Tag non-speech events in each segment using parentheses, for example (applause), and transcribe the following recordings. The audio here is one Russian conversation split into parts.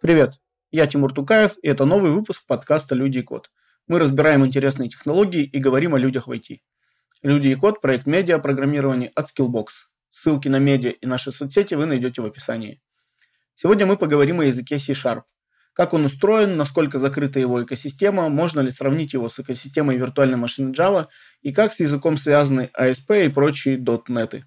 Привет, я Тимур Тукаев, и это новый выпуск подкаста «Люди и код». Мы разбираем интересные технологии и говорим о людях в IT. «Люди и код» – проект медиа программирования от Skillbox. Ссылки на медиа и наши соцсети вы найдете в описании. Сегодня мы поговорим о языке C-Sharp. Как он устроен, насколько закрыта его экосистема, можно ли сравнить его с экосистемой виртуальной машины Java и как с языком связаны ASP и прочие .NET.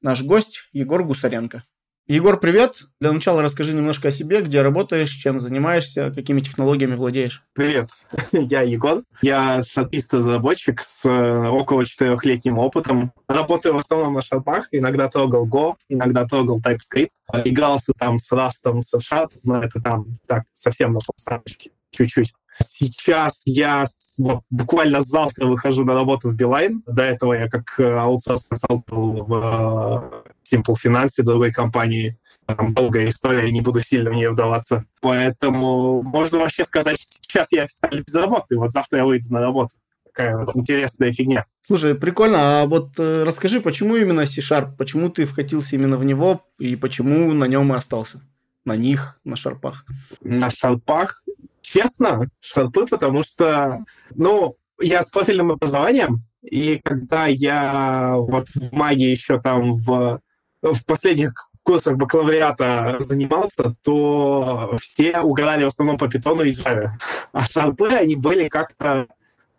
Наш гость Егор Гусаренко. Егор, привет. Для начала расскажи немножко о себе, где работаешь, чем занимаешься, какими технологиями владеешь. Привет, (laughs) я Егор. Я шарпист-разработчик с э, около четырехлетним опытом. Работаю в основном на шарпах, иногда трогал Go, иногда трогал TypeScript. Игрался там с Rust, с Sharp, но это там так совсем на полставочке, чуть-чуть. Сейчас я вот, буквально завтра выхожу на работу в Билайн. До этого я как э, аутсорс консалтал в э, Simple Finance, другой компании. Там долгая история, не буду сильно в нее вдаваться. Поэтому можно вообще сказать, что сейчас я официально безработный, вот завтра я выйду на работу. Такая вот интересная фигня. Слушай, прикольно. А вот э, расскажи, почему именно C-Sharp? Почему ты вкатился именно в него и почему на нем и остался? На них, на шарпах? На шарпах? Честно, шарпы, потому что, ну, я с профильным образованием, и когда я вот в магии еще там в в последних курсах бакалавриата занимался, то все угорали в основном по питону и Java. А шарпы, они были как-то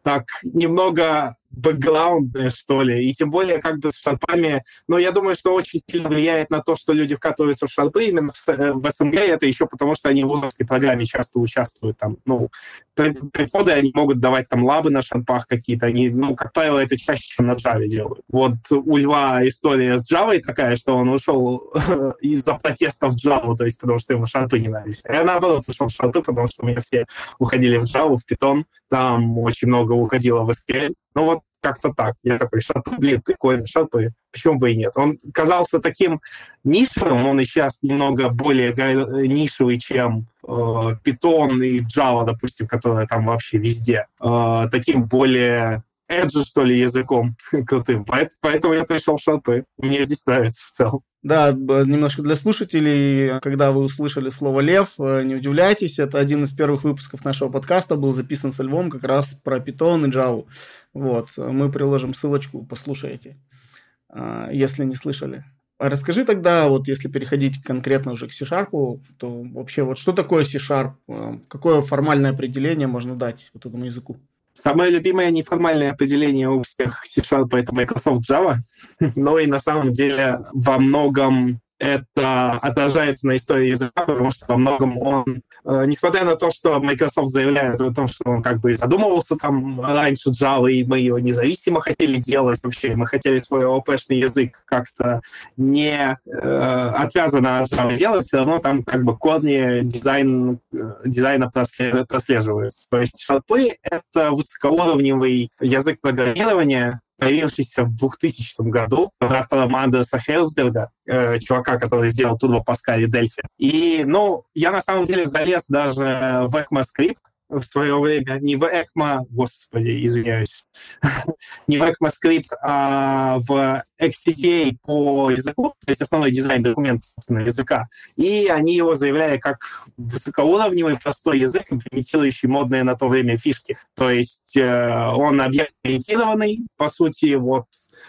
так немного бэкграундные, что ли, и тем более как бы с шарпами, но я думаю, что очень сильно влияет на то, что люди вкатываются в шарпы именно в, э, СНГ, это еще потому, что они в вузовской программе часто участвуют там, ну, приходы они могут давать там лабы на шарпах какие-то, они, ну, как правило, это чаще, чем на Java делают. Вот у Льва история с Java такая, что он ушел из-за протестов в Java, то есть потому что ему шарпы не нравились. Я наоборот ушел в шарпы, потому что у меня все уходили в Java, в Python, там очень много уходило в SQL, ну вот как-то так. Я такой, шарпы, блин, прикольно, шарпы. Почему бы и нет? Он казался таким нишевым, он и сейчас немного более нишевый, чем э, Python и Java, допустим, которые там вообще везде. Э, таким более Edge, что ли, языком (laughs) крутым. Поэтому я пришел в шарпы. Мне здесь нравится в целом. Да, немножко для слушателей, когда вы услышали слово «лев», э, не удивляйтесь, это один из первых выпусков нашего подкаста, был записан со Львом как раз про Python и Java. Вот, мы приложим ссылочку, послушайте, а, если не слышали. А расскажи тогда, вот если переходить конкретно уже к C-Sharp, то вообще вот что такое C-Sharp, а, какое формальное определение можно дать вот этому языку? Самое любимое неформальное определение у всех C-Sharp — это Microsoft Java, (laughs) но и на самом деле во многом это отражается на истории языка, потому что во многом он, э, несмотря на то, что Microsoft заявляет о том, что он как бы задумывался там раньше Java, и мы его независимо хотели делать вообще, мы хотели свой ОПшный язык как-то не э, отвязанно от Java делать, все равно там как бы корни дизайн, э, дизайна прослеживаются. То есть шарпы — это высокоуровневый язык программирования, появившийся в 2000 году под автором Андерса Хелсберга, э, чувака, который сделал Turbo Pascal и Delphi. И, ну, я на самом деле залез даже в ECMAScript, в свое время не в ECMA, господи, извиняюсь, (laughs) не в ECMAScript, а в XCTA по языку, то есть основной дизайн документа языка. И они его заявляли как высокоуровневый простой язык, имплементирующий модные на то время фишки. То есть э, он объект-ориентированный, по сути, вот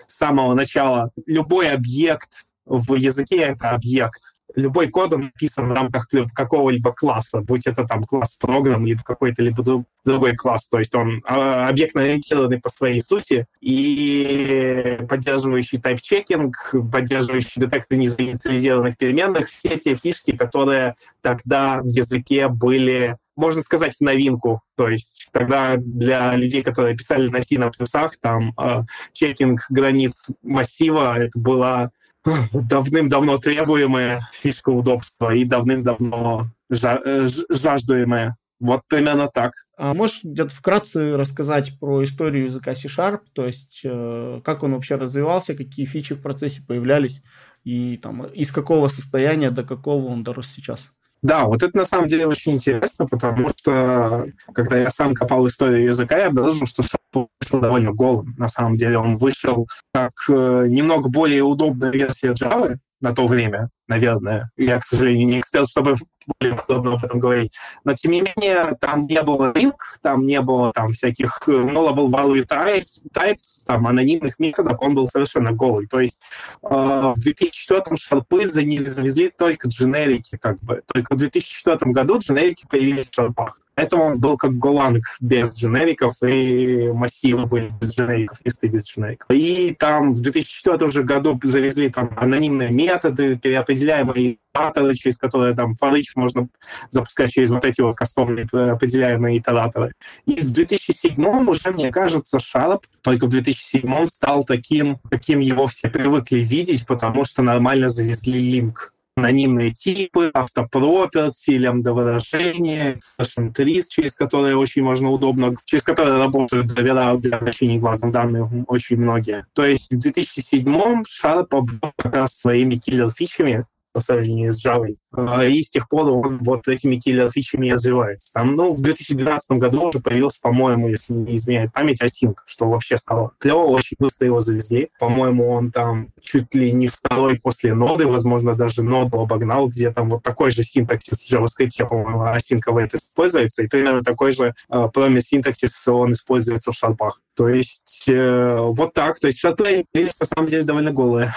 с самого начала. Любой объект в языке — это объект любой код он написан в рамках какого-либо класса, будь это там класс программ, либо какой-то либо другой класс. То есть он а, объектно-ориентированный по своей сути и поддерживающий тайп-чекинг, поддерживающий детекты незаинициализированных переменных, все те фишки, которые тогда в языке были можно сказать, в новинку. То есть тогда для людей, которые писали на C на плюсах, там э, чекинг границ массива, это была давным-давно требуемая фишка удобства и давным-давно э, жаждуемая. Вот примерно так. А можешь где-то вкратце рассказать про историю языка C-Sharp, то есть э, как он вообще развивался, какие фичи в процессе появлялись и там из какого состояния до какого он дорос сейчас? Да, вот это на самом деле очень интересно, потому что когда я сам копал историю языка, я обнаружил, что вышел довольно голым. На самом деле он вышел как э, немного более удобная версия Java, на то время, наверное. Я, к сожалению, не эксперт, чтобы более подробно об этом говорить. Но, тем не менее, там не было link, там не было там всяких nullable value types, types там, анонимных методов, он был совершенно голый. То есть э, в 2004 шарпы завезли только дженерики, как бы. Только в 2004 году дженерики появились в шарпах. Поэтому он был как Голанг без дженериков, и массивы были без дженериков, листы без дженериков. И там в 2004 уже году завезли там анонимные методы, переопределяемые итераторы, через которые там форыч можно запускать через вот эти вот кастомные определяемые итераторы. И в 2007 уже, мне кажется, Sharp только в 2007 стал таким, каким его все привыкли видеть, потому что нормально завезли линк анонимные типы, автопроперти, лямбда-выражения, expression через которые очень можно удобно, через которые работают драйвера для обращения глазом данных очень многие. То есть в 2007-м Sharp обвел как раз своими киллер-фичами, по сравнению с Java. А, и с тех пор он вот этими киллер-фичами развивается. Там, ну, в 2012 году уже появился, по-моему, если не изменяет память, Async, что вообще стало клево, очень быстро его завезли. По-моему, он там чуть ли не второй после ноды, возможно, даже ноду обогнал, где там вот такой же синтаксис в JavaScript, по-моему, Async это используется, и примерно такой же uh, promise синтаксис он используется в шарпах. То есть э, вот так. То есть шарпы на самом деле довольно голые.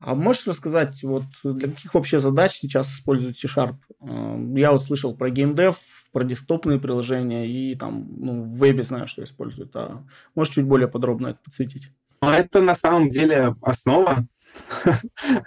А можешь рассказать, вот для каких вообще задач сейчас используют C-Sharp? Эм, я вот слышал про геймдев, про десктопные приложения и там ну, в вебе знаю, что используют. А можешь чуть более подробно это подсветить? Ну, это на самом деле основа.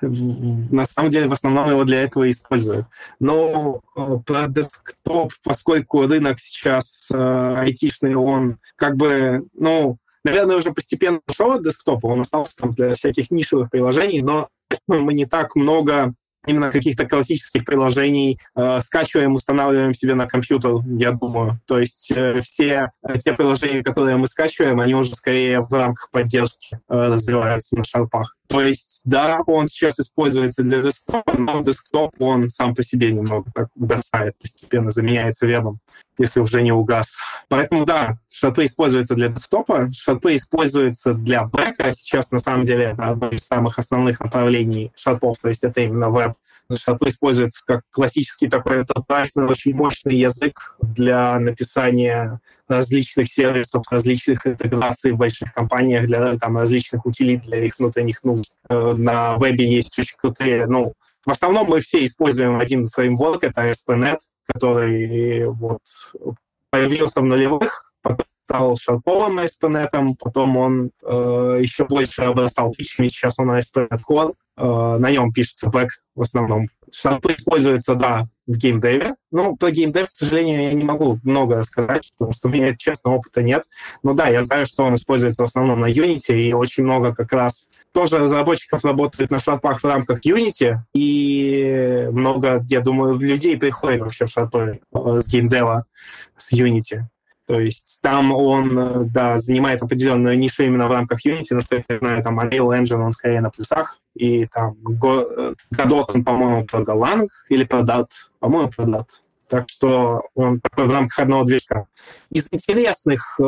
на самом деле в основном его для этого используют. Но э, про десктоп, поскольку рынок сейчас э, айтишный, он как бы, ну, наверное, уже постепенно ушел от десктопа, он остался там для всяких нишевых приложений, но мы не так много именно каких-то классических приложений э, скачиваем, устанавливаем себе на компьютер, я думаю. То есть э, все э, те приложения, которые мы скачиваем, они уже скорее в рамках поддержки э, развиваются на шарпах. То есть, да, он сейчас используется для десктопа, но десктоп, он сам по себе немного так угасает, постепенно заменяется вебом, если уже не угас. Поэтому, да, шарпы используются для десктопа, шарпы используются для бэка. Сейчас, на самом деле, это одно из самых основных направлений шарпов, то есть это именно веб. Шарпы используются как классический такой enterprise, очень мощный язык для написания различных сервисов, различных интеграций в больших компаниях, для там, различных утилит для их внутренних нужд. Э, на вебе есть очень крутые, ну, в основном мы все используем один фреймворк, это ASP.NET, который вот появился в нулевых, потом стал шарповым ASP.NET, потом он э, еще больше обрастал фичами, сейчас он ASP.NET Core, э, на нем пишется бэк в основном. Шарпы используются, да, в геймдеве. Ну, про геймдев, к сожалению, я не могу много сказать, потому что у меня, честно, опыта нет. Но да, я знаю, что он используется в основном на Unity, и очень много как раз тоже разработчиков работают на шарпах в рамках Unity, и много, я думаю, людей приходит вообще в шарпы э, с геймдева, с Unity. То есть там он, э, да, занимает определенную нишу именно в рамках Unity, насколько я знаю, там Unreal Engine, он скорее на плюсах, и там Godot, э, он, по-моему, про Golang или про Dart, по-моему, про Dart. Так что он такой в рамках одного движка. Из интересных э,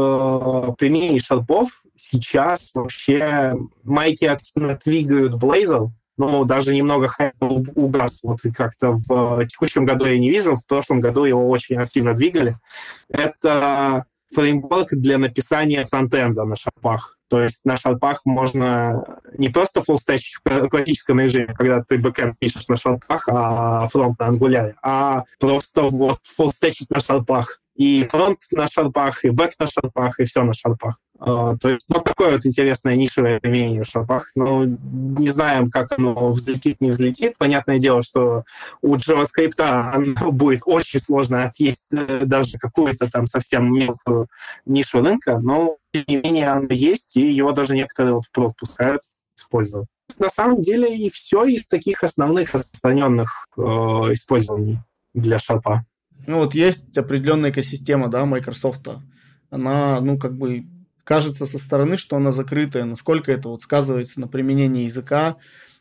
применений шарпов сейчас вообще майки активно двигают Blazor, ну, даже немного хайп угас. Вот как-то в текущем году я не вижу, в прошлом году его очень активно двигали. Это фреймворк для написания фронтенда на шарпах. То есть на шарпах можно не просто фуллстечить в классическом режиме, когда ты бэкэнд пишешь на шарпах, а фронт на ангуляре, а просто вот фуллстечить на шарпах и фронт на шарпах, и бэк на шарпах, и все на шарпах. Э, то есть вот такое вот интересное нишевое применение в шарпах. Ну, не знаем, как оно взлетит, не взлетит. Понятное дело, что у JavaScript будет очень сложно отъесть э, даже какую-то там совсем мелкую нишу рынка, но тем не менее оно есть, и его даже некоторые вот впрок пускают использовать. На самом деле и все из таких основных распространенных э, использований для шарпа. Ну вот есть определенная экосистема, да, Microsoft. Она, ну, как бы кажется со стороны, что она закрытая. Насколько это вот сказывается на применении языка,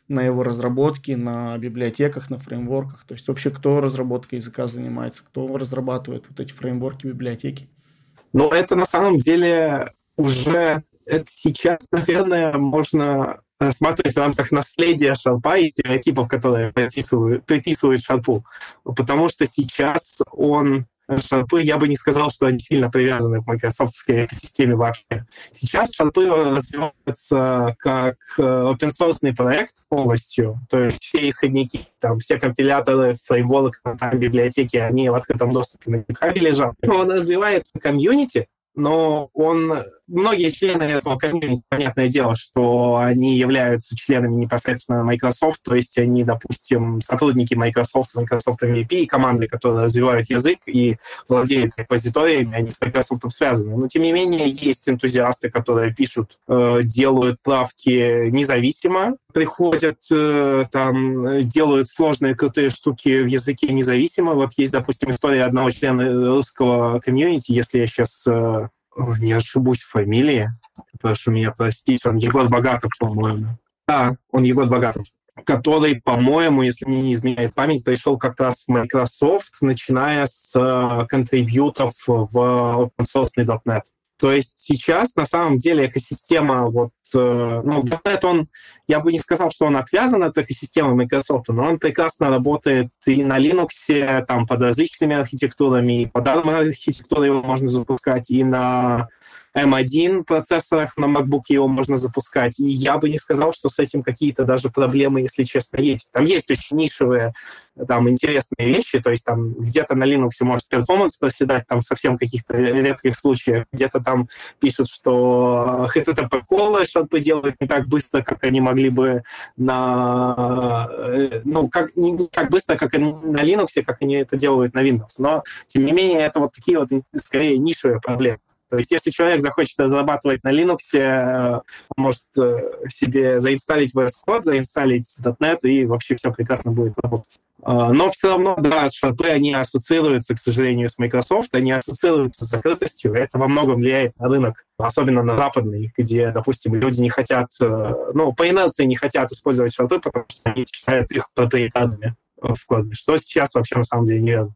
на его разработке, на библиотеках, на фреймворках? То есть вообще кто разработкой языка занимается, кто разрабатывает вот эти фреймворки, библиотеки? Ну, это на самом деле уже это сейчас, наверное, можно рассматривать в рамках наследия шарпа и стереотипов, которые приписывают, приписывают шарпу. Потому что сейчас он шарпы, я бы не сказал, что они сильно привязаны к майкрософтской экосистеме вообще. Сейчас шарпы развиваются как э, open source проект полностью, то есть все исходники, там, все компиляторы, фреймворки, там, библиотеки, они в открытом доступе на GitHub лежат. Он развивается комьюнити, но он многие члены этого комьюнити, понятное дело, что они являются членами непосредственно Microsoft, то есть они, допустим, сотрудники Microsoft, Microsoft MVP, команды, которые развивают язык и владеют репозиториями, они с Microsoft связаны. Но, тем не менее, есть энтузиасты, которые пишут, э, делают правки независимо, приходят э, там, делают сложные крутые штуки в языке независимо. Вот есть, допустим, история одного члена русского комьюнити, если я сейчас э, не ошибусь в фамилии, прошу меня простить, он Егор Богатов, по-моему. Да, он Егор Богатов который, по-моему, если мне не изменяет память, пришел как раз в Microsoft, начиная с э, контрибьютов в OpenSource.net. То есть сейчас на самом деле экосистема вот Э, ну, .NET, он, я бы не сказал, что он отвязан от экосистемы Microsoft, но он прекрасно работает и на Linux, там, под различными архитектурами, и под архитектурой его можно запускать, и на M1 процессорах на MacBook его можно запускать. И я бы не сказал, что с этим какие-то даже проблемы, если честно, есть. Там есть очень нишевые, там, интересные вещи, то есть там где-то на Linux может перформанс проседать, там совсем каких-то редких случаях, где-то там пишут, что HTTP колы что-то делают не так быстро, как они могли бы на... Э, ну, как, не, не так быстро, как на Linux, как они это делают на Windows. Но, тем не менее, это вот такие вот, скорее, нишевые проблемы. То есть если человек захочет разрабатывать на Linux, э, может э, себе заинсталлить VS Code, заинсталлить .NET, и вообще все прекрасно будет работать. А, но все равно, да, шарпы, они ассоциируются, к сожалению, с Microsoft, они ассоциируются с закрытостью, это во многом влияет на рынок, особенно на западный, где, допустим, люди не хотят, э, ну, по инерции не хотят использовать шарпы, потому что они считают их проприетарными в коде, что сейчас вообще на самом деле не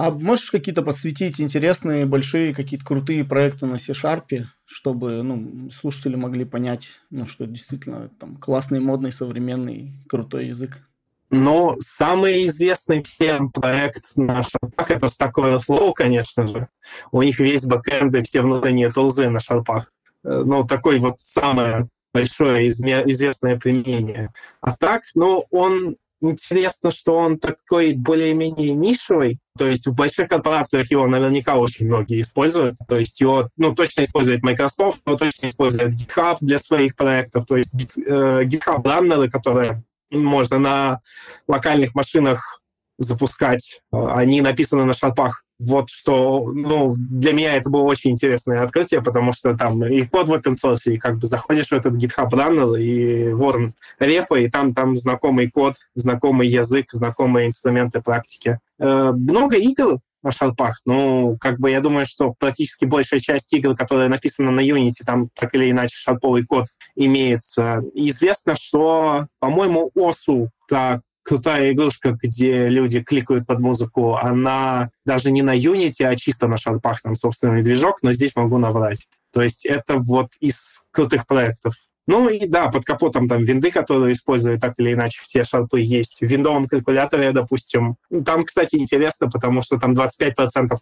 а можешь какие-то подсветить интересные, большие, какие-то крутые проекты на C-Sharp, чтобы ну, слушатели могли понять, ну, что действительно там классный, модный, современный, крутой язык? Ну, самый известный всем проект на шарпах — это Stack Overflow, конечно же. У них весь бэкэнд и все внутренние тулзы на шарпах. Э, ну, такой вот самое большое известное применение. А так, ну, он интересно, что он такой более-менее нишевый. То есть в больших корпорациях его наверняка очень многие используют. То есть его ну, точно использует Microsoft, но точно использует GitHub для своих проектов. То есть э, GitHub раннеры, которые можно на локальных машинах запускать. Э, они написаны на шарпах. Вот что, ну, для меня это было очень интересное открытие, потому что там и код в open source, и как бы заходишь в этот GitHub Runner, и ворон репа, и там, там знакомый код, знакомый язык, знакомые инструменты практики. Э, много игр на шарпах. Ну, как бы я думаю, что практически большая часть игр, которые написаны на Unity, там так или иначе шарповый код имеется. Известно, что, по-моему, OSU, та крутая игрушка, где люди кликают под музыку, она даже не на Unity, а чисто на шарпах, там собственный движок, но здесь могу наврать. То есть это вот из крутых проектов. Ну и да, под капотом там винды, которые используют так или иначе все шарпы есть. В виндовом калькуляторе, допустим, там, кстати, интересно, потому что там 25%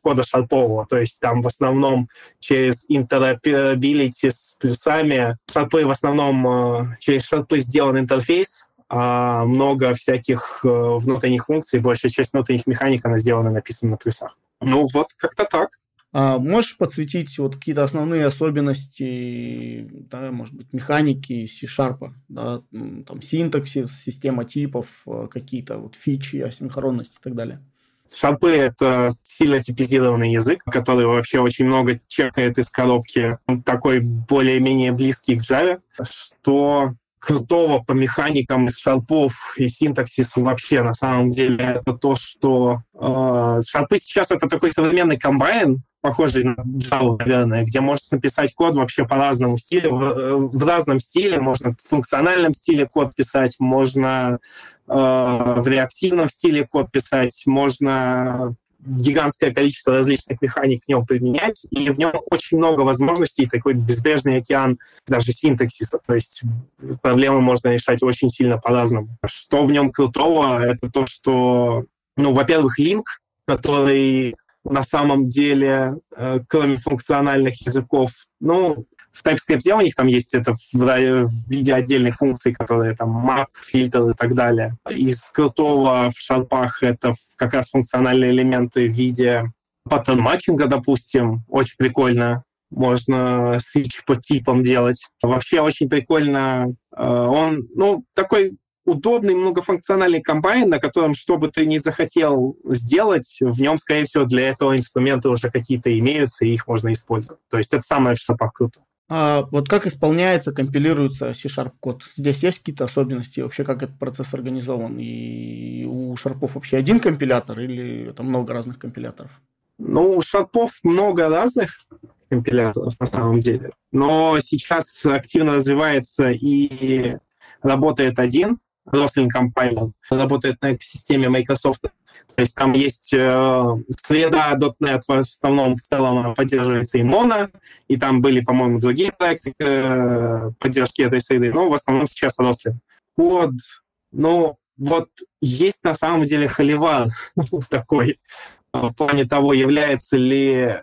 кода шарпового, то есть там в основном через interoperability с плюсами шарпы в основном э, через шарпы сделан интерфейс, а много всяких э, внутренних функций, большая часть внутренних механик, она сделана, написана на плюсах. Ну вот, как-то так. А можешь подсветить вот какие-то основные особенности, да, может быть, механики C-Sharp, да, там синтаксис, система типов, э, какие-то вот фичи, асинхронность и так далее? Шарпы — это сильно типизированный язык, который вообще очень много чекает из коробки. Он такой более-менее близкий к Java, что крутого по механикам из шарпов и синтаксису вообще на самом деле это то, что э, шарпы сейчас это такой современный комбайн, похожий на Java, наверное, где можно написать код вообще по разному стилю, в, э, в разном стиле, можно в функциональном стиле код писать, можно э, в реактивном стиле код писать, можно гигантское количество различных механик в нем применять, и в нем очень много возможностей, такой безбрежный океан даже синтаксиса, то есть проблемы можно решать очень сильно по-разному. Что в нем крутого, это то, что, ну, во-первых, линк, который на самом деле, э, кроме функциональных языков, ну, в TypeScript у них там есть это в, в виде отдельных функций, которые там map, фильтр и так далее. Из крутого в шарпах это как раз функциональные элементы в виде паттерн матчинга, допустим, очень прикольно. Можно switch по типам делать. Вообще очень прикольно. Э, он, ну, такой удобный многофункциональный комбайн, на котором, что бы ты ни захотел сделать, в нем, скорее всего, для этого инструменты уже какие-то имеются, и их можно использовать. То есть это самое, что по круто. А вот как исполняется, компилируется C-Sharp код? Здесь есть какие-то особенности? Вообще, как этот процесс организован? И у шарпов вообще один компилятор или это много разных компиляторов? Ну, у шарпов много разных компиляторов на самом деле. Но сейчас активно развивается и работает один, Roslyn Compiler, работает на экосистеме Microsoft. То есть там есть э, среда .NET в основном, в целом поддерживается и Mono, и там были, по-моему, другие проекты э, поддержки этой среды, но в основном сейчас Roslyn. Код, ну, вот есть на самом деле холивар (laughs) такой э, в плане того, является ли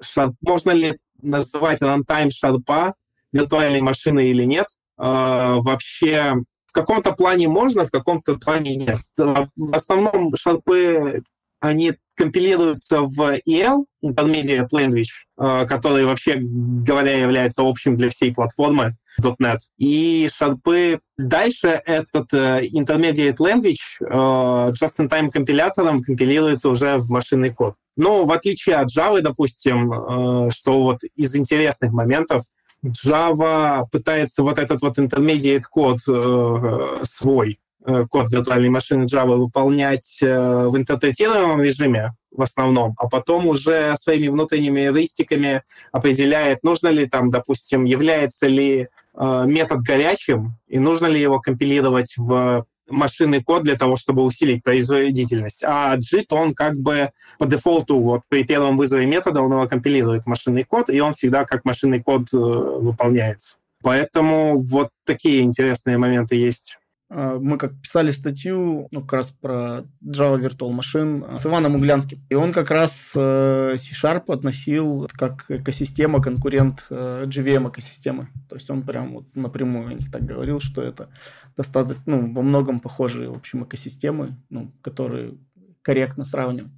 шарп, можно ли называть runtime шарпа виртуальной машиной или нет. Э, вообще в каком-то плане можно, в каком-то плане нет. В основном шарпы, они компилируются в EL, Intermediate Language, э, который, вообще говоря, является общим для всей платформы .NET. И шарпы дальше этот э, Intermediate Language э, just-in-time компилятором компилируется уже в машинный код. Но в отличие от Java, допустим, что вот из интересных моментов, Java пытается вот этот вот intermediate код э, свой, э, код виртуальной машины Java выполнять э, в интерпретируемом режиме в основном, а потом уже своими внутренними эвристиками определяет, нужно ли там, допустим, является ли э, метод горячим и нужно ли его компилировать в машинный код для того, чтобы усилить производительность. А JIT, он как бы по дефолту вот при первом вызове метода он его компилирует машинный код, и он всегда как машинный код э, выполняется. Поэтому вот такие интересные моменты есть. А, мы как писали статью, ну, как раз про Java Virtual Machine а, с Иваном Углянским. И он как раз э, C-Sharp относил как экосистема, конкурент э, JVM экосистемы. То есть он прям вот напрямую о них так говорил, что это достаточно, ну, во многом похожие, в общем, экосистемы, ну, которые корректно сравнивать.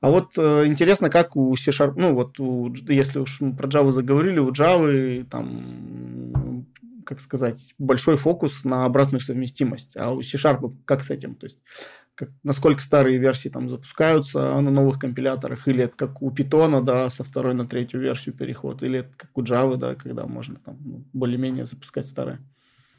А вот э, интересно, как у C-Sharp, ну вот у, если уж мы про Java заговорили, у Java там как сказать, большой фокус на обратную совместимость. А у C-Sharp как с этим? То есть как, насколько старые версии там запускаются на новых компиляторах, или это как у Python, да, со второй на третью версию переход, или это как у Java, да, когда можно там ну, более-менее запускать старые.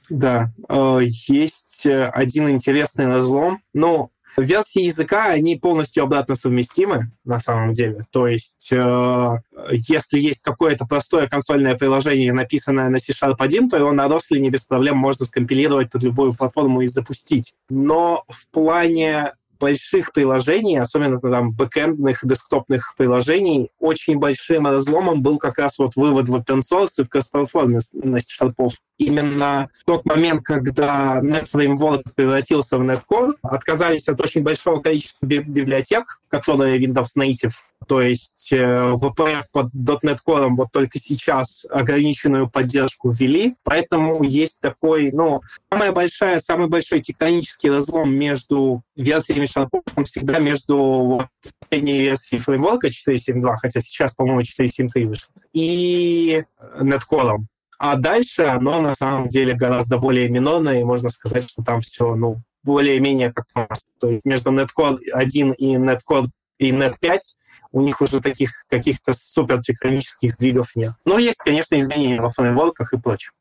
Да, э, есть э, один интересный разлом. Ну, Версии языка, они полностью обратно совместимы на самом деле. То есть, э, если есть какое-то простое консольное приложение, написанное на C-Sharp 1, то его на Рослине без проблем можно скомпилировать под любую платформу и запустить. Но в плане больших приложений, особенно там бэкэндных, десктопных приложений, очень большим разломом был как раз вот вывод в open source и в кроссплатформенность шарпов. Именно тот момент, когда NetFramework превратился в NetCore, отказались от очень большого количества библиотек, которые Windows Native то есть э, VPF под .NET Core вот только сейчас ограниченную поддержку ввели, поэтому есть такой, ну, самая большая, самый большой тектонический разлом между версиями Sharp всегда между вот, последней версией фреймворка 4.7.2, хотя сейчас, по-моему, 4.7.3 вышел, и NetCore. А дальше оно на самом деле гораздо более минорное, и можно сказать, что там все, ну, более-менее как раз. То есть между NetCore 1 и NetCore и Net 5 у них уже таких каких-то супер тектонических сдвигов нет. Но есть, конечно, изменения во фреймворках и прочем.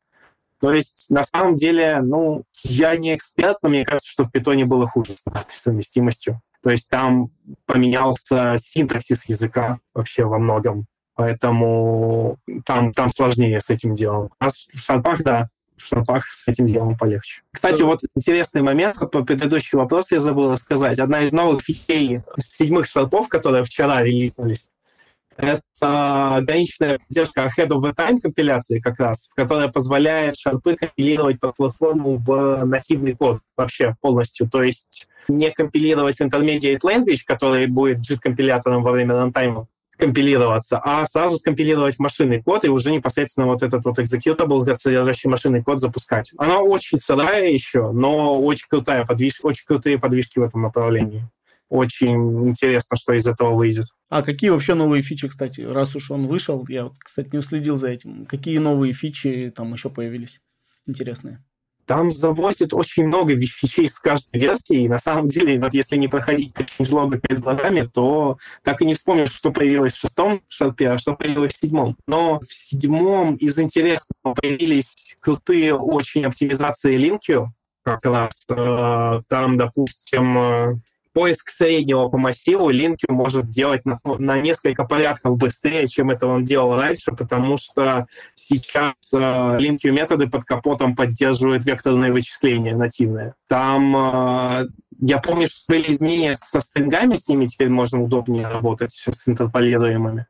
То есть, на самом деле, ну, я не эксперт, но мне кажется, что в питоне было хуже с совместимостью. То есть там поменялся синтаксис языка вообще во многом. Поэтому там, там сложнее с этим делом. А в шарпах, да, в с этим делом полегче. Кстати, вот интересный момент, по предыдущий вопрос я забыл рассказать. Одна из новых фичей седьмых шарпов, которые вчера релизнулись, это ограниченная поддержка ahead of the time компиляции как раз, которая позволяет шарпы компилировать по платформу в нативный код вообще полностью. То есть не компилировать в intermediate language, который будет JIT-компилятором во время рантайма, компилироваться, а сразу скомпилировать машинный код и уже непосредственно вот этот вот executable, содержащий машинный код, запускать. Она очень сырая еще, но очень крутая подвиж... очень крутые подвижки в этом направлении очень интересно, что из этого выйдет. А какие вообще новые фичи, кстати, раз уж он вышел, я, кстати, не уследил за этим. Какие новые фичи там еще появились интересные? Там завозят очень много фичей с каждой версии, и на самом деле, вот если не проходить changelog перед глазами, то так и не вспомнишь, что появилось в шестом шарпе, а что появилось в седьмом. Но в седьмом из интересного появились крутые очень оптимизации линки, как? Раз э, там, допустим, э, поиск среднего по массиву линки может делать на, на несколько порядков быстрее, чем это он делал раньше, потому что сейчас э, методы под капотом поддерживают векторные вычисления нативные. Там э, я помню, что были изменения со стрингами, с ними теперь можно удобнее работать с интерполируемыми.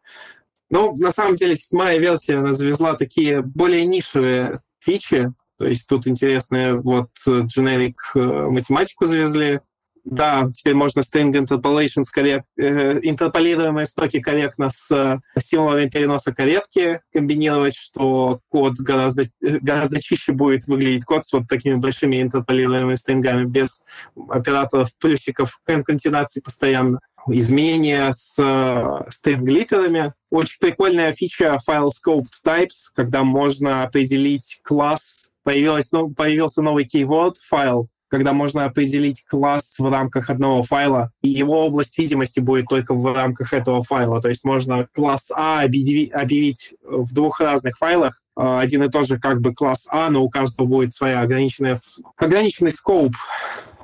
Но на самом деле седьмая версия она завезла такие более нишевые фичи, то есть тут интересные вот generic э, математику завезли, да, теперь можно string interpolations, коррек, э, интерполируемые строки корректно с э, символами переноса корректки комбинировать, что код гораздо, э, гораздо чище будет выглядеть код с вот такими большими интерполируемыми стрингами без операторов плюсиков, конкатенации постоянно. Изменения с э, стейт-глиттерами. Очень прикольная фича file scoped types, когда можно определить класс Появилась, ну, появился новый keyword файл, когда можно определить класс в рамках одного файла, и его область видимости будет только в рамках этого файла. То есть можно класс А объявить в двух разных файлах, а, один и тот же как бы класс А, но у каждого будет своя ограниченная, ограниченный скоп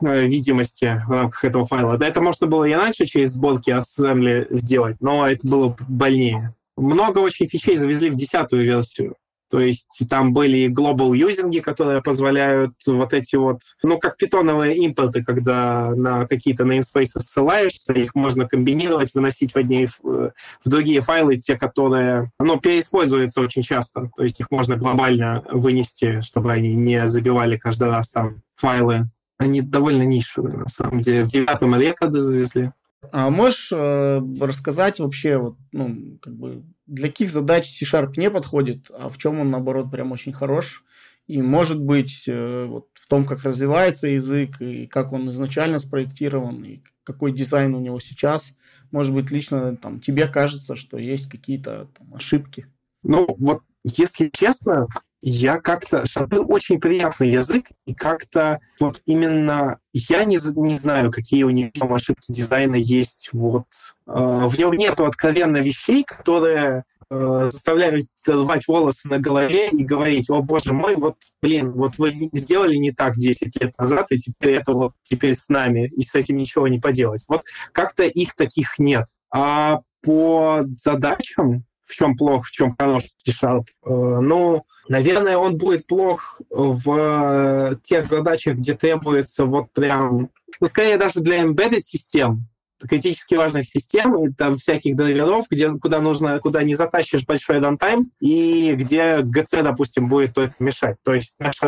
э, видимости в рамках этого файла. Да, это можно было и раньше через сборки assembly сделать, но это было больнее. Много очень фичей завезли в десятую версию. То есть там были global юзинги, которые позволяют вот эти вот, ну, как питоновые импорты, когда на какие-то namespaces ссылаешься, их можно комбинировать, выносить в, одни, в другие файлы, те, которые, ну, переиспользуются очень часто. То есть их можно глобально вынести, чтобы они не забивали каждый раз там файлы. Они довольно нишевые, на самом деле. В девятом рекорды завезли. А можешь э, рассказать вообще, вот, ну, как бы, для каких задач C-Sharp не подходит, а в чем он, наоборот, прям очень хорош? И, может быть, э, вот в том, как развивается язык, и как он изначально спроектирован, и какой дизайн у него сейчас, может быть, лично там, тебе кажется, что есть какие-то ошибки? Ну, вот, если честно, я как-то... Шарпы очень приятный язык, и как-то вот именно я не, не знаю, какие у него ошибки дизайна есть. Вот э, в нем нету откровенно вещей, которые э, заставляют рвать волосы на голове и говорить, о боже мой, вот, блин, вот вы сделали не так 10 лет назад, и теперь это вот теперь с нами, и с этим ничего не поделать. Вот как-то их таких нет. А по задачам в чем плох, в чем хорош C-Sharp. Э, ну, наверное, он будет плох в тех задачах, где требуется вот прям, ну, скорее даже для embedded систем, критически важных систем и там всяких драйверов, где, куда нужно, куда не затащишь большой рантайм, и где GC, допустим, будет только мешать. То есть наш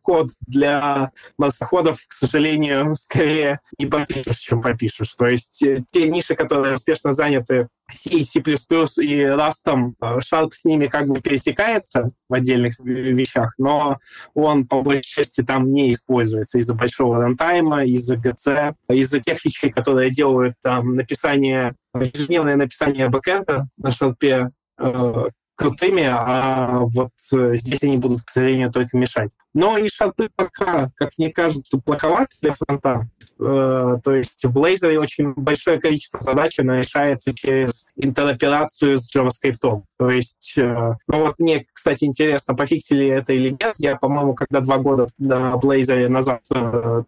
код для массоходов, к сожалению, (laughs) скорее не попишешь, чем попишешь. То есть э, те ниши, которые успешно заняты C, C++ и Rust, э, Sharp с ними как бы пересекается в отдельных вещах, но он по большей части там не используется из-за большого рантайма, из-за GC, из-за тех вещей, которые делают там написание, ежедневное написание бэкэнда на Sharp, э, крутыми, а вот э, здесь они будут, к сожалению, только мешать. Но и шарпы пока, как мне кажется, плоховаты для фронта. Э, то есть в Blazor очень большое количество задач решается через интероперацию с JavaScript. То есть, э, ну вот мне, кстати, интересно, пофиксили это или нет. Я, по-моему, когда два года на Blazor назад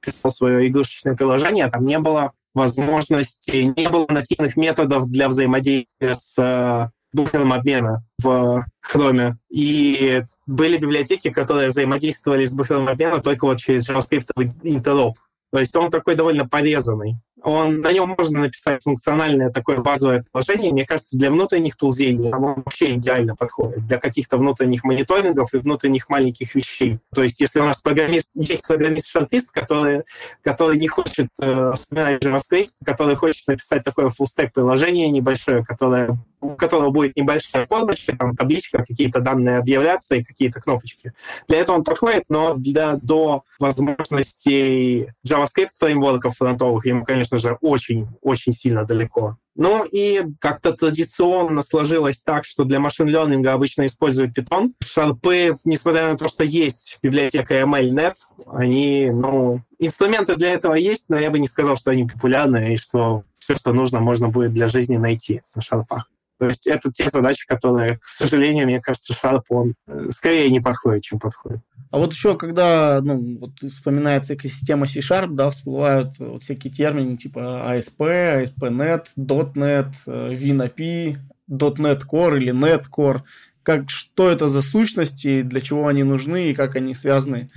писал свое игрушечное приложение, там не было возможности, не было нативных методов для взаимодействия с буфером обмена в Chrome. И были библиотеки, которые взаимодействовали с буфером обмена только вот через JavaScript интероп. То есть он такой довольно порезанный он, на нем можно написать функциональное такое базовое приложение. Мне кажется, для внутренних тулзей оно вообще идеально подходит. Для каких-то внутренних мониторингов и внутренних маленьких вещей. То есть если у нас программист, есть программист-шарпист, который, который не хочет э, вспоминать JavaScript, который хочет написать такое full-stack приложение небольшое, которое, у которого будет небольшая формочка, там табличка, какие-то данные объявляться и какие-то кнопочки. Для этого он подходит, но для, до возможностей JavaScript фреймворков фронтовых ему, конечно, же, очень-очень сильно далеко. Ну и как-то традиционно сложилось так, что для машин-лернинга обычно используют Python. Шарпы, несмотря на то, что есть библиотека MLNet, они, ну, инструменты для этого есть, но я бы не сказал, что они популярны и что все, что нужно, можно будет для жизни найти на шарпах. То есть это те задачи, которые, к сожалению, мне кажется, Sharp, он э, скорее не подходит, чем подходит. А вот еще, когда ну, вот вспоминается экосистема C-Sharp, да, всплывают вот всякие термины типа ASP, ASP.NET, .NET, WinAPI, .NET Core или .NET Core. Как, что это за сущности, для чего они нужны и как они связаны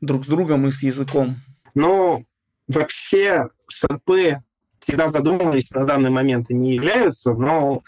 друг с другом и с языком? Ну, вообще, шарпы всегда задумывались, на данный момент и не являются, но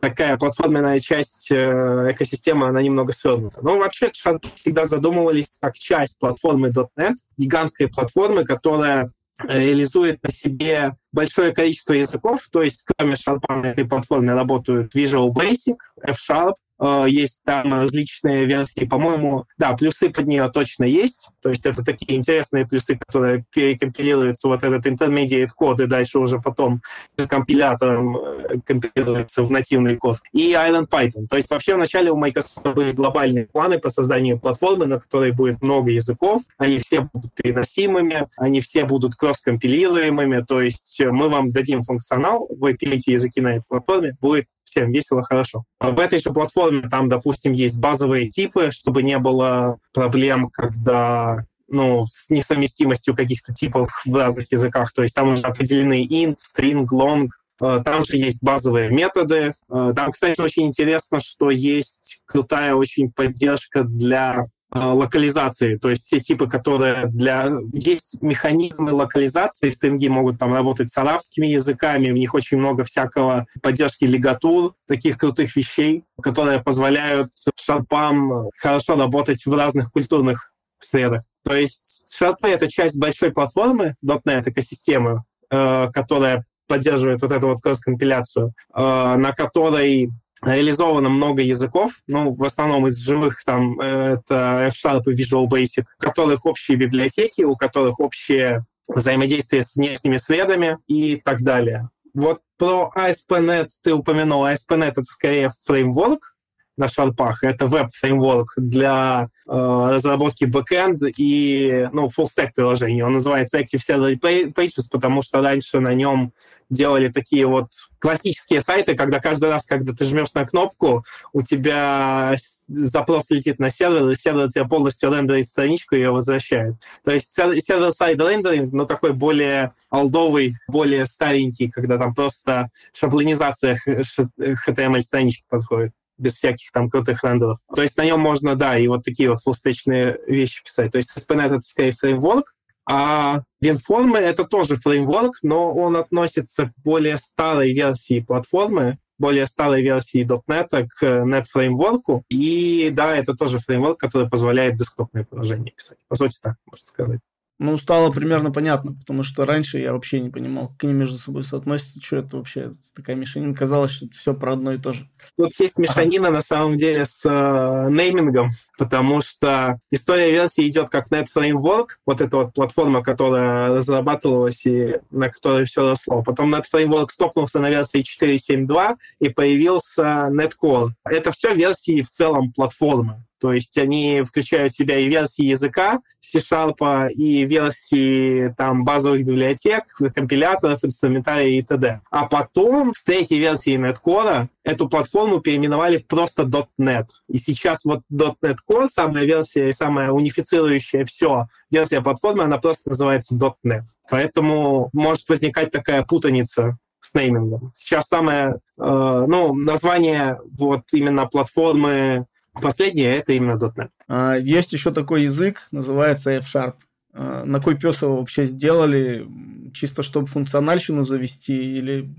такая платформенная часть э, экосистемы, она немного свернута. Но вообще шарпы всегда задумывались как часть платформы .NET, гигантской платформы, которая реализует на себе большое количество языков, то есть кроме Sharp на этой платформе работают Visual Basic, F-Sharp, Э, есть там различные версии, по-моему, да, плюсы под нее точно есть, то есть это такие интересные плюсы, которые перекомпилируются вот этот intermediate код, и дальше уже потом компилятором э, компилируется в нативный код. И Island Python. То есть вообще вначале у Microsoft были глобальные планы по созданию платформы, на которой будет много языков, они все будут переносимыми, они все будут кросс-компилируемыми, то есть мы вам дадим функционал, вы пилите языки на этой платформе, будет всем весело, хорошо. А в этой же платформе там, допустим, есть базовые типы, чтобы не было проблем, когда ну, с несовместимостью каких-то типов в разных языках. То есть там уже определены int, string, long, э, там же есть базовые методы. Э, там, кстати, очень интересно, что есть крутая очень поддержка для локализации, то есть все типы, которые для... Есть механизмы локализации, стринги могут там работать с арабскими языками, в них очень много всякого поддержки лигатур, таких крутых вещей, которые позволяют шарпам хорошо работать в разных культурных средах. То есть шарпы — это часть большой платформы .NET экосистемы, э, которая поддерживает вот эту вот кросс-компиляцию, э, на которой реализовано много языков, ну, в основном из живых там это F-Sharp и Visual Basic, у которых общие библиотеки, у которых общее взаимодействие с внешними средами и так далее. Вот про ASP.NET ты упомянул. ASP.NET — это скорее фреймворк, на шарпах. Это веб-фреймворк для э, разработки бэкэнд и ну, full-stack приложений. Он называется Active Server Pages, потому что раньше на нем делали такие вот классические сайты, когда каждый раз, когда ты жмешь на кнопку, у тебя запрос летит на сервер, и сервер тебе полностью рендерит страничку и ее возвращает. То есть server-side rendering, но такой более олдовый, более старенький, когда там просто шаблонизация HTML-странички подходит без всяких там крутых рендеров. То есть на нем можно, да, и вот такие вот фуллстечные вещи писать. То есть ASP.NET — это скорее фреймворк, а WinForm — это тоже фреймворк, но он относится к более старой версии платформы, более старой версии .NET к NetFramework. И да, это тоже фреймворк, который позволяет десктопные приложения писать. По сути, так можно сказать. Ну, стало примерно понятно, потому что раньше я вообще не понимал, как они между собой соотносятся, что это вообще такая мешанина. Казалось, что это все про одно и то же. Тут есть мешанина ага. на самом деле с э, неймингом, потому что история версии идет как Net Framework, вот эта вот платформа, которая разрабатывалась и на которой все росло. Потом Net Framework стопнулся на версии 4.7.2 и появился Netcore. Это все версии в целом платформы. То есть они включают в себя и версии языка C-Sharp, и версии там, базовых библиотек, компиляторов, инструментария и т.д. А потом с третьей версии Netcore эту платформу переименовали в просто .NET. И сейчас вот .NET Core, самая версия и самая унифицирующая все версия платформы, она просто называется .NET. Поэтому может возникать такая путаница с неймингом. Сейчас самое, э, ну, название вот именно платформы Последнее — это именно .NET. А, есть еще такой язык, называется F-Sharp. А, на кой пес его вообще сделали? Чисто чтобы функциональщину завести или...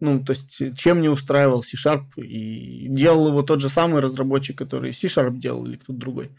Ну, то есть, чем не устраивал C-Sharp? И делал его тот же самый разработчик, который C-Sharp делал, или кто-то другой?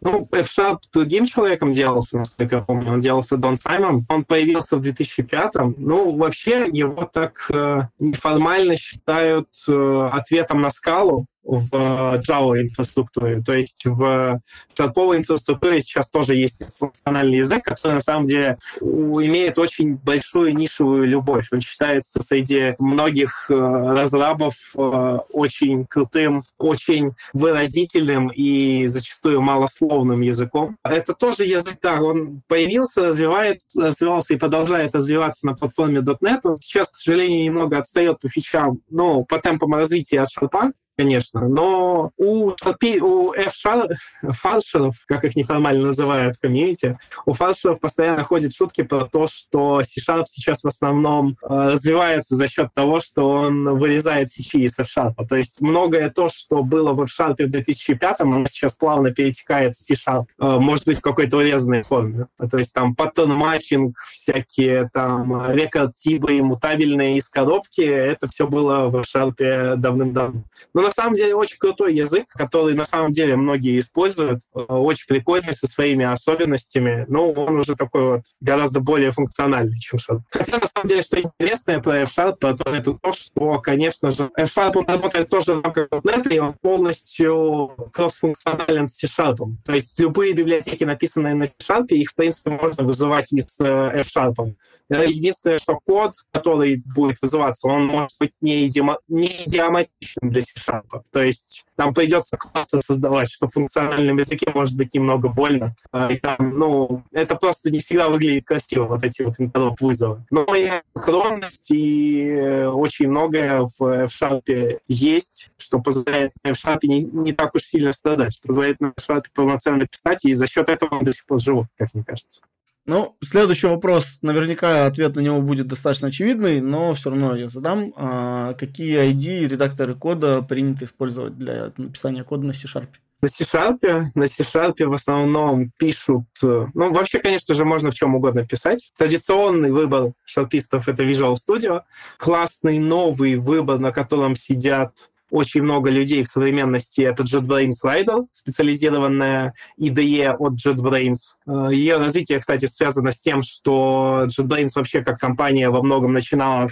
Ну, F-Sharp другим человеком делался, насколько я помню. Он делался Дон Саймон. Он появился в 2005-м. Ну, вообще, его так э, неформально считают э, ответом на скалу в Java инфраструктуре. То есть в шарповой инфраструктуре сейчас тоже есть функциональный язык, который на самом деле имеет очень большую нишевую любовь. Он считается среди многих э, разрабов э, очень крутым, очень выразительным и зачастую малословным языком. Это тоже язык, да, он появился, развивается, развивался и продолжает развиваться на платформе .NET. Он сейчас, к сожалению, немного отстает по фичам, ну, по темпам развития от Sharp, конечно. Но у, у F-фаршеров, как их неформально называют в комьюнити, у фаршеров постоянно ходят шутки про то, что C-Sharp сейчас в основном э, развивается за счет того, что он вырезает фичи из F-Sharp. То есть многое то, что было в F-Sharp в 2005 оно сейчас плавно перетекает в C-Sharp. Э, может быть, в какой-то урезанной форме. То есть там pattern matching, всякие там рекорд тибы и мутабельные из коробки, это все было в F-Sharp давным-давно. Но на самом деле очень крутой язык, который на самом деле многие используют, э, очень прикольный со своими особенностями, но он уже такой вот гораздо более функциональный, чем Sharp. Хотя на самом деле, что интересное про F-Sharp, то это то, что, конечно же, F-Sharp работает тоже в рамках .NET, и он полностью кроссфункционален с C-Sharp. То есть любые библиотеки, написанные на C-Sharp, их, в принципе, можно вызывать из э, F-Sharp. Единственное, что код, который будет вызываться, он может быть не, идиома, не идиоматичным для C-Sharp, Трампа. То есть нам придется классы создавать, что в функциональном языке может быть немного больно. А, и там, ну, это просто не всегда выглядит красиво, вот эти вот интероп вызовы. Но и скромность, и э, очень многое в F-Sharp есть, что позволяет F-Sharp не, не так уж сильно страдать, что позволяет F-Sharp полноценно писать, и за счет этого он до сих пор живут, как мне кажется. Ну, следующий вопрос, наверняка ответ на него будет достаточно очевидный, но все равно я задам. А, какие ID редакторы кода принято использовать для написания кода на C-Sharp? На C-Sharp, на C-Sharp в основном пишут... Э, ну, вообще, конечно же, можно в чем угодно писать. Традиционный выбор шарпистов — это Visual Studio. Классный новый выбор, на котором сидят очень много людей в современности. Это JetBrains Rider, специализированная IDE от JetBrains. Э, Ее развитие, кстати, связано с тем, что JetBrains вообще как компания во многом начинала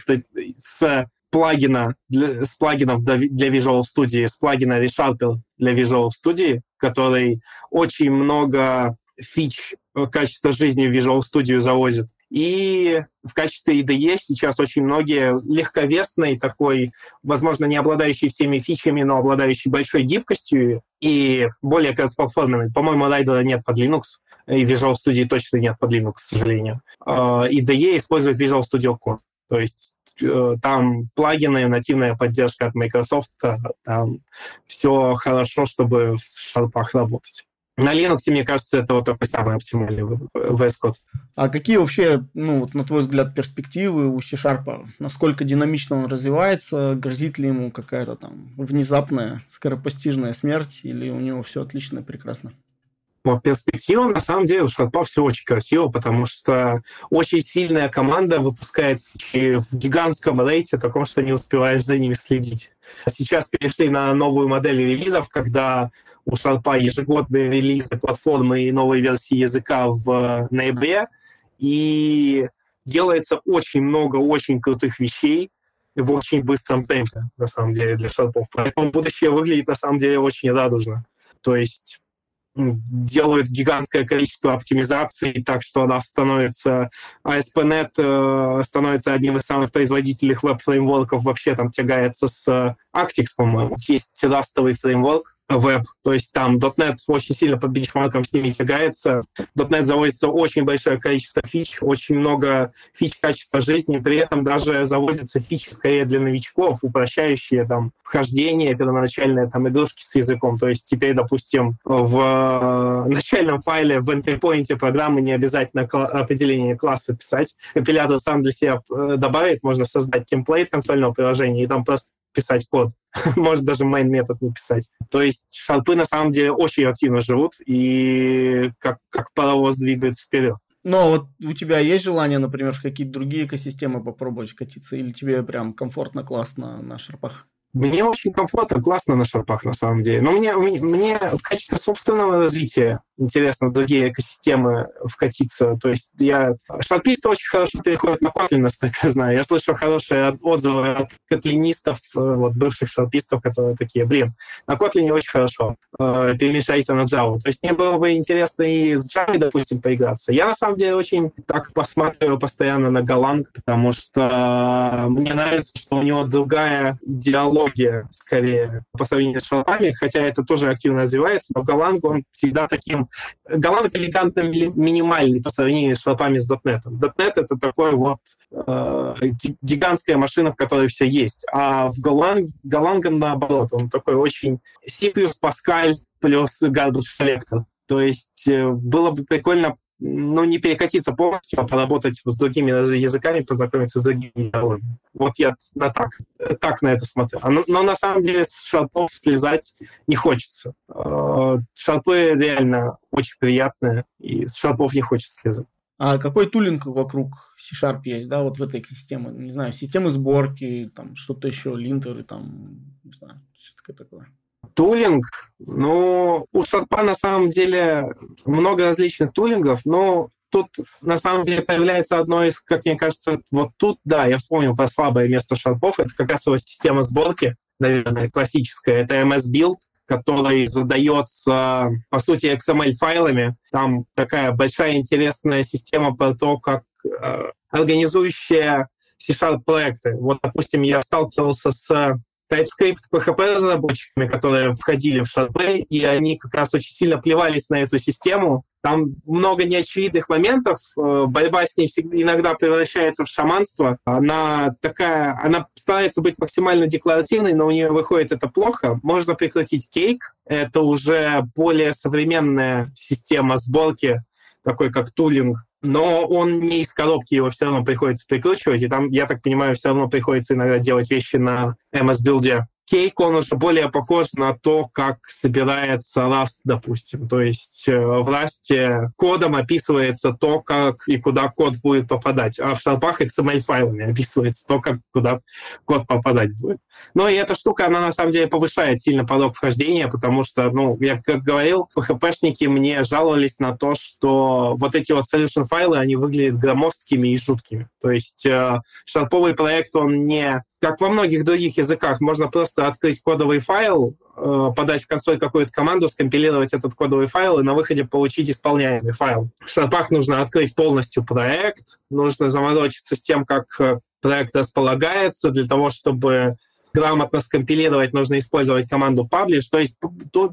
с плагина, для, с плагинов для Visual Studio, с плагина ReSharper для Visual Studio, который очень много фич э, качества жизни в Visual Studio завозит. И в качестве IDE сейчас очень многие легковесный такой, возможно, не обладающий всеми фичами, но обладающий большой гибкостью и более кроссплатформенный. По-моему, райдера нет под Linux, и Visual Studio точно нет под Linux, к сожалению. IDE а, использует Visual Studio Code. То есть э, там плагины, нативная поддержка от Microsoft, там все хорошо, чтобы в шарпах работать. На Linux, мне кажется, это вот такой самый оптимальный VS Code. А какие вообще, ну, вот, на твой взгляд, перспективы у C-Sharp? Насколько динамично он развивается? Грозит ли ему какая-то там внезапная, скоропостижная смерть? Или у него все отлично и прекрасно? По перспективам, на самом деле, у Шарпа все очень красиво, потому что очень сильная команда выпускает фичи в гигантском рейте, таком, что не успеваешь за ними следить. Сейчас перешли на новую модель релизов, когда у Шарпа ежегодные релизы платформы и новые версии языка в ноябре, и делается очень много очень крутых вещей в очень быстром темпе, на самом деле, для шарпов. Поэтому будущее выглядит, на самом деле, очень радужно. То есть делают гигантское количество оптимизаций, так что она становится... ASP.NET э, становится одним из самых производительных веб-фреймворков, вообще там тягается с Actix, по-моему. Есть растовый фреймворк, веб, то есть там .NET очень сильно по бенчмаркам с ними тягается. .NET завозится очень большое количество фич, очень много фич качества жизни, при этом даже завозятся фичи скорее для новичков, упрощающие там вхождение, первоначальные там игрушки с языком. То есть теперь, допустим, в начальном файле в entry программы не обязательно определение класса писать. Компилятор сам для себя э, добавит, можно создать темплейт консольного приложения и там просто писать код. (laughs) Может даже main метод не писать. То есть шарпы на самом деле очень активно живут и как, как паровоз двигается вперед. Но вот у тебя есть желание, например, в какие-то другие экосистемы попробовать катиться, или тебе прям комфортно, классно на шарпах? Мне очень комфортно, классно на шарпах, на самом деле. Но мне, мне, мне в качестве собственного развития интересно другие экосистемы вкатиться. То есть я... Шарписты очень хорошо переходят на Kotlin, насколько я знаю. Я слышал хорошие отзывы от котлинистов, э, вот, бывших шарпистов, которые такие, блин, на Kotlin очень хорошо. Э, перемешайся на Java. То есть мне было бы интересно и с Java, допустим, поиграться. Я, на самом деле, очень так посматриваю постоянно на Golang, потому что мне нравится, что у него другая диалог технология скорее по сравнению с шарпами, хотя это тоже активно развивается, но Golang, он всегда таким... Golang элегантно минимальный по сравнению с шарпами с .NET. .NET — это такой вот э, гигантская машина, в которой все есть. А в Golang наоборот, он такой очень C++, Pascal плюс garbage collector. То есть э, было бы прикольно ну, не перекатиться полностью, а поработать с другими языками, познакомиться с другими диалогами. Вот я на так, так на это смотрю. А, но, но на самом деле с шарпов слезать не хочется. А, шарпы реально очень приятные, и с шарпов не хочется слезать. А какой тулинг вокруг C-Sharp есть, да, вот в этой системе? Не знаю, системы сборки, там что-то еще, линтеры, там, не знаю, что такое. Тулинг, ну, у Шарпа на самом деле много различных тулингов, но тут на самом деле появляется одно из, как мне кажется, вот тут, да, я вспомнил про слабое место Шарпов, это как раз его система сборки, наверное, классическая, это MS Build, который задается, по сути, XML-файлами. Там такая большая интересная система про то, как э, организующая C-Sharp проекты. Вот, допустим, я сталкивался с TypeScript PHP разработчиками, которые входили в Sharpay, и они как раз очень сильно плевались на эту систему. Там много неочевидных моментов. Э, борьба с ней всегда, иногда превращается в шаманство. Она такая, она старается быть максимально декларативной, но у нее выходит это плохо. Можно прекратить кейк. Это уже более современная система сборки, такой как тулинг но он не из коробки, его все равно приходится прикручивать, и там, я так понимаю, все равно приходится иногда делать вещи на MS-билде. Кейк, он уже более похож на то, как собирается Rust, допустим. То есть э, в Rust кодом описывается то, как и куда код будет попадать, а в шарпах XML-файлами описывается то, как куда код попадать будет. Но и эта штука, она на самом деле повышает сильно порог вхождения, потому что, ну, я как говорил, PHP-шники мне жаловались на то, что вот эти вот solution-файлы, они выглядят громоздкими и жуткими. То есть э, шарповый проект, он не как во многих других языках, можно просто открыть кодовый файл, э, подать в консоль какую-то команду, скомпилировать этот кодовый файл и на выходе получить исполняемый файл. В Шарпах нужно открыть полностью проект, нужно заморочиться с тем, как э, проект располагается, для того, чтобы грамотно скомпилировать, нужно использовать команду publish. То есть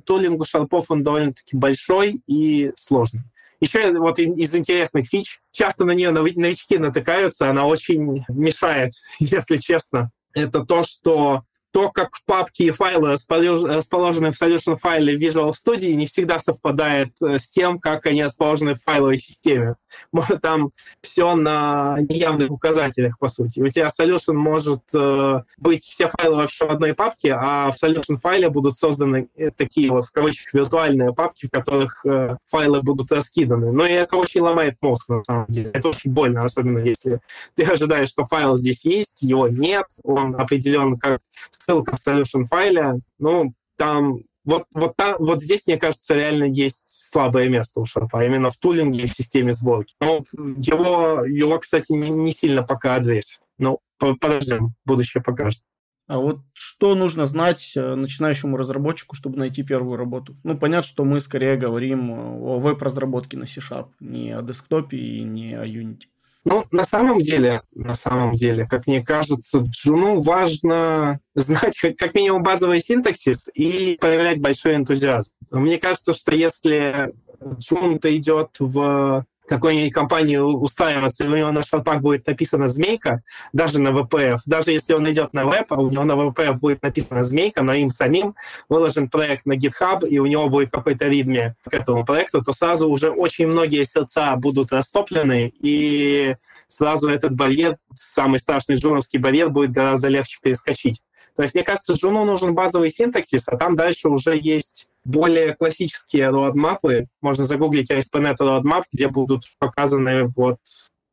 тулинг у шарпов, он довольно-таки большой и сложный. Еще вот из интересных фич, часто на нее новички натыкаются, она очень мешает, (laughs) если честно это то, что то, как папки и файлы расположены в solution файле Visual Studio, не всегда совпадает э, с тем, как они расположены в файловой системе. (laughs) Там все на неявных указателях, по сути. У тебя solution может э, быть все файлы вообще в одной папке, а в solution файле будут созданы э, такие вот, в кавычках, виртуальные папки, в которых файлы будут раскиданы. Но и это очень ломает мозг, на самом деле. Это очень больно, особенно если ты ожидаешь, что файл здесь есть, его нет, он определен как ссылка в solution файле, ну, там вот, вот, там, вот здесь, мне кажется, реально есть слабое место у Шарпа, именно в тулинге и в системе сборки. Ну, его, его кстати, не, не сильно пока адресит. Ну, подождем, будущее покажет. А вот что нужно знать э, начинающему разработчику, чтобы найти первую работу? Ну, понятно, что мы скорее говорим о веб-разработке на C-Sharp, не о десктопе и не о Unity. Ну, на самом деле, на самом деле, как мне кажется, Джуну важно знать как, минимум базовый синтаксис и проявлять большой энтузиазм. Мне кажется, что если Джун-то идет в какой-нибудь компании устраиваться, у него на шарпак будет написано «змейка», даже на VPF, даже если он идет на веб, у него на VPF будет написано «змейка», но им самим выложен проект на GitHub, и у него будет какой-то ритме к этому проекту, то сразу уже очень многие сердца будут растоплены, и сразу этот барьер, самый страшный джуновский барьер, будет гораздо легче перескочить. То есть, мне кажется, Джуну нужен базовый синтаксис, а там дальше уже есть более классические роадмапы. Можно загуглить ASP.NET roadmap, где будут показаны вот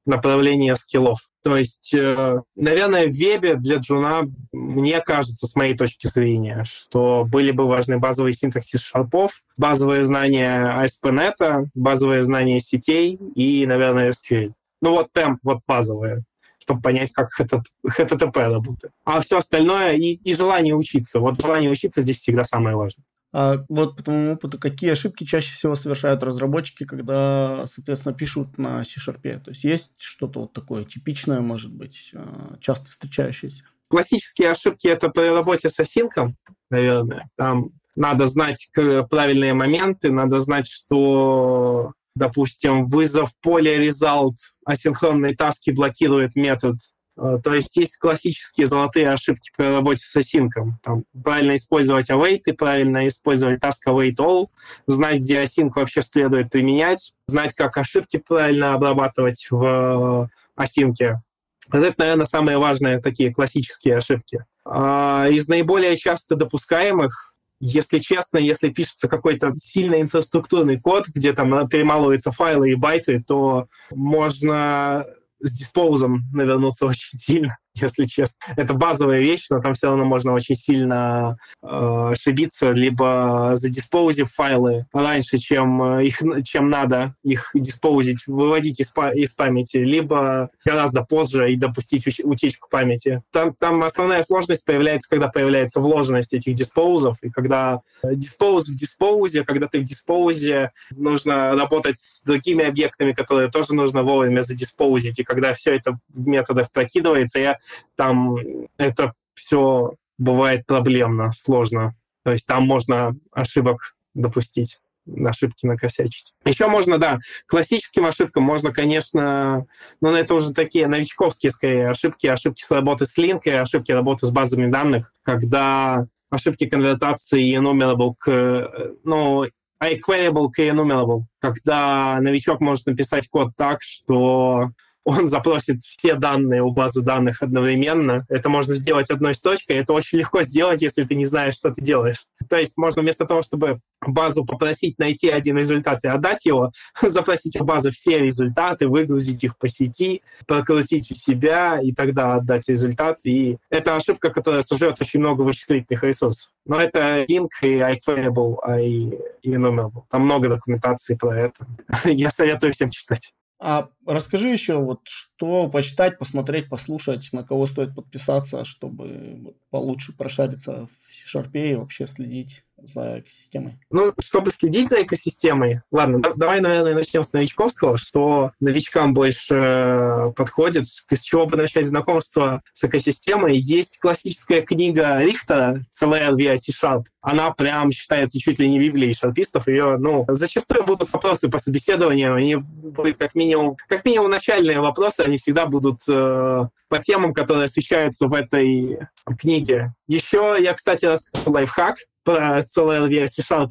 направления скиллов. То есть, э, наверное, в вебе для джуна, мне кажется, с моей точки зрения, что были бы важны базовые синтаксис шарпов, базовые знания ASP.NET, базовые знания сетей и, наверное, SQL. Ну вот прям вот базовые чтобы понять, как HTTP работает. А все остальное и, и желание учиться. Вот желание учиться здесь всегда самое важное. А вот по твоему опыту, какие ошибки чаще всего совершают разработчики, когда, соответственно, пишут на C-Sharp? То есть есть что-то вот такое типичное, может быть, а, часто встречающееся? Классические ошибки — это при работе с осинком, наверное. Там надо знать правильные моменты, надо знать, что, допустим, вызов поле result асинхронной таски блокирует метод то есть есть классические золотые ошибки при работе с осинком. Там, правильно использовать await и правильно использовать task await all, знать, где async вообще следует применять, знать, как ошибки правильно обрабатывать в осинке. Это, наверное, самые важные такие классические ошибки. А, из наиболее часто допускаемых если честно, если пишется какой-то сильно инфраструктурный код, где там перемалываются файлы и байты, то можно с диспоузом навернуться очень сильно если честно. Это базовая вещь, но там все равно можно очень сильно э, ошибиться, либо задиспоузив файлы раньше, чем, э, их, чем надо их диспоузить, выводить из, из памяти, либо гораздо позже и допустить утечку памяти. Там, там основная сложность появляется, когда появляется вложенность этих диспоузов, и когда диспоуз в диспоузе, когда ты в диспоузе, нужно работать с другими объектами, которые тоже нужно вовремя задиспоузить, и когда все это в методах прокидывается, я там это все бывает проблемно, сложно. То есть там можно ошибок допустить ошибки накосячить. Еще можно, да, классическим ошибкам можно, конечно, но это уже такие новичковские, скорее, ошибки, ошибки с работы с линкой, ошибки работы с базами данных, когда ошибки конвертации enumerable к, ну, iQueryable к enumerable, когда новичок может написать код так, что он запросит все данные у базы данных одновременно. Это можно сделать одной строчкой. Это очень легко сделать, если ты не знаешь, что ты делаешь. То есть можно вместо того, чтобы базу попросить найти один результат и отдать его, (laughs) запросить у базы все результаты, выгрузить их по сети, прокрутить у себя и тогда отдать результат. И это ошибка, которая сожрет очень много вычислительных ресурсов. Но это Link и iQueryable, и, и Enumerable. Там много документации про это. (laughs) Я советую всем читать. А расскажи еще, вот что почитать, посмотреть, послушать, на кого стоит подписаться, чтобы получше прошариться в C-Sharp и вообще следить за экосистемой? Ну, чтобы следить за экосистемой, ладно, да, давай, наверное, начнем с новичковского, что новичкам больше э, подходит, с чего бы начать знакомство с экосистемой. Есть классическая книга Рихта CLR via C-Sharp. Она прям считается чуть ли не библией шарпистов. Ее, ну, зачастую будут вопросы по собеседованию, они будут как минимум, как минимум начальные вопросы, они всегда будут э, по темам, которые освещаются в этой книге. Еще я, кстати, расскажу лайфхак про CLR версии Sharp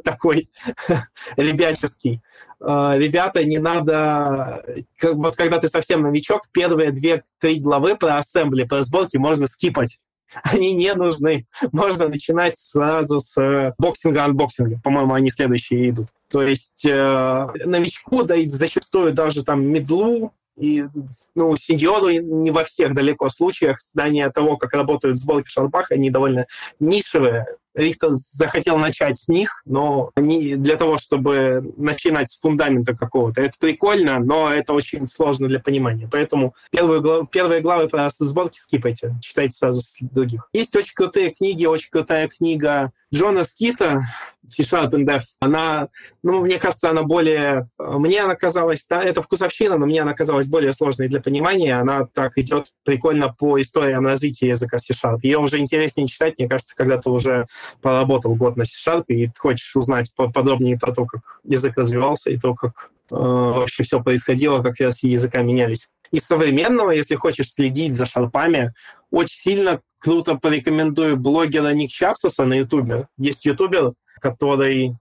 (laughs) такой ребяческий. Э, ребята, не надо... Вот когда ты совсем новичок, первые две-три главы про assembly, про сборки можно скипать. (laughs) Они не нужны. Можно начинать сразу с боксинга-анбоксинга. По-моему, они следующие идут. То есть э, новичку, да и зачастую даже там мидлу, и ну, сеньору не во всех далеко случаях знания того, как работают сборки в шарпах, они довольно нишевые. Рихтер захотел начать с них, но не для того, чтобы начинать с фундамента какого-то. Это прикольно, но это очень сложно для понимания. Поэтому первые, главы, первые главы про сборки скипайте, читайте сразу с других. Есть очень крутые книги, очень крутая книга Джона Скита, C-Sharp and Dev, она, ну, мне кажется, она более... Мне она казалась... Да, это вкусовщина, но мне она казалась более сложной для понимания. Она так идет прикольно по историям развития языка C-Sharp. Ее уже интереснее читать, мне кажется, когда ты уже поработал год на C-Sharp и хочешь узнать подробнее про то, как язык развивался и то, как э, вообще все происходило, как версии языка менялись. Из современного, если хочешь следить за шарпами, очень сильно круто порекомендую блогера Ник Чапсоса на Ютубе. Есть ютубер, который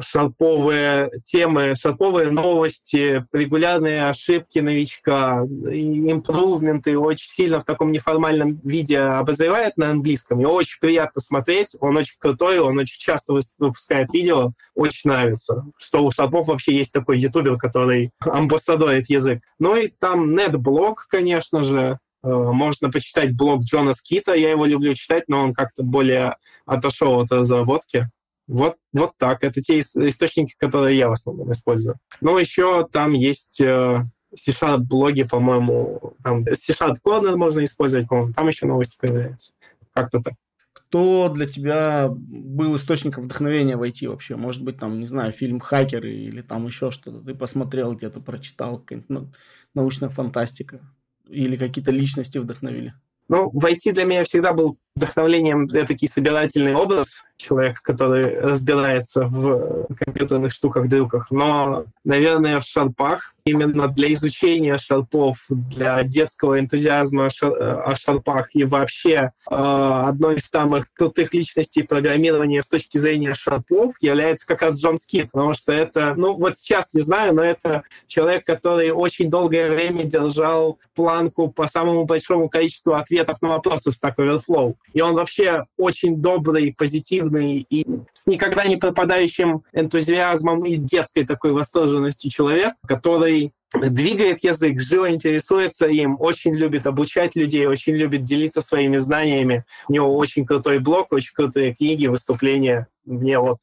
шарповые темы, шарповые новости, регулярные ошибки новичка, импрувменты очень сильно в таком неформальном виде обозревает на английском. И очень приятно смотреть. Он очень крутой, он очень часто выпускает видео. Очень нравится, что у шарпов вообще есть такой ютубер, который амбассадорит язык. Ну и там нет-блог, конечно же, э, можно почитать блог Джона Скита. Я его люблю читать, но он как-то более отошел от разработки. Вот, вот так. Это те источники, которые я в основном использую. Но еще там есть э, C-Sharp блоги, по-моему, там C-Sharp Corner можно использовать, по-моему, там еще новости появляются. Как-то так. Кто для тебя был источником вдохновения в IT вообще? Может быть, там, не знаю, фильм «Хакеры» или там еще что-то. Ты посмотрел, где-то прочитал, ну, научная фантастика. Или какие-то личности вдохновили? Ну, в IT для меня всегда был вдохновлением этакий собирательный образ человека, который разбирается в компьютерных штуках, дрюках. Но, наверное, в шарпах, именно для изучения шарпов, для детского энтузиазма о шарпах и вообще э, одной из самых крутых личностей программирования с точки зрения шарпов является как раз Джон Скит, потому что это, ну, вот сейчас не знаю, но это человек, который очень долгое время держал планку по самому большому количеству ответов на вопросы в Stack Overflow. И он вообще очень добрый, позитивный и с никогда не пропадающим энтузиазмом и детской такой восторженностью человек, который двигает язык, живо интересуется им, очень любит обучать людей, очень любит делиться своими знаниями. У него очень крутой блог, очень крутые книги, выступления. Мне вот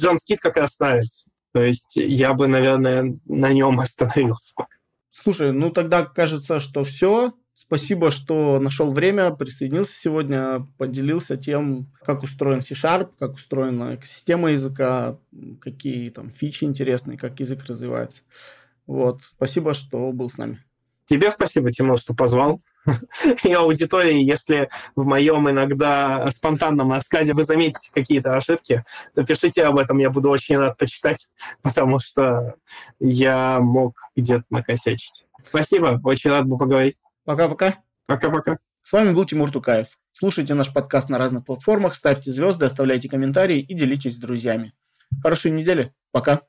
Джон Скит как раз нравится. То есть я бы, наверное, на нем (laughs) остановился. Слушай, ну тогда кажется, что все. Спасибо, что нашел время, присоединился сегодня, поделился тем, как устроен C-Sharp, как устроена экосистема языка, какие там фичи интересные, как язык развивается. Вот. Спасибо, что был с нами. Тебе спасибо, Тимур, что позвал. (laughs) И аудитории, если в моем иногда спонтанном рассказе вы заметите какие-то ошибки, то пишите об этом, я буду очень рад почитать, (laughs) потому что я мог где-то накосячить. Спасибо, очень рад был поговорить. Пока-пока. Пока-пока. С вами был Тимур Тукаев. Слушайте наш подкаст на разных платформах, ставьте звезды, оставляйте комментарии и делитесь с друзьями. Хорошей недели. Пока.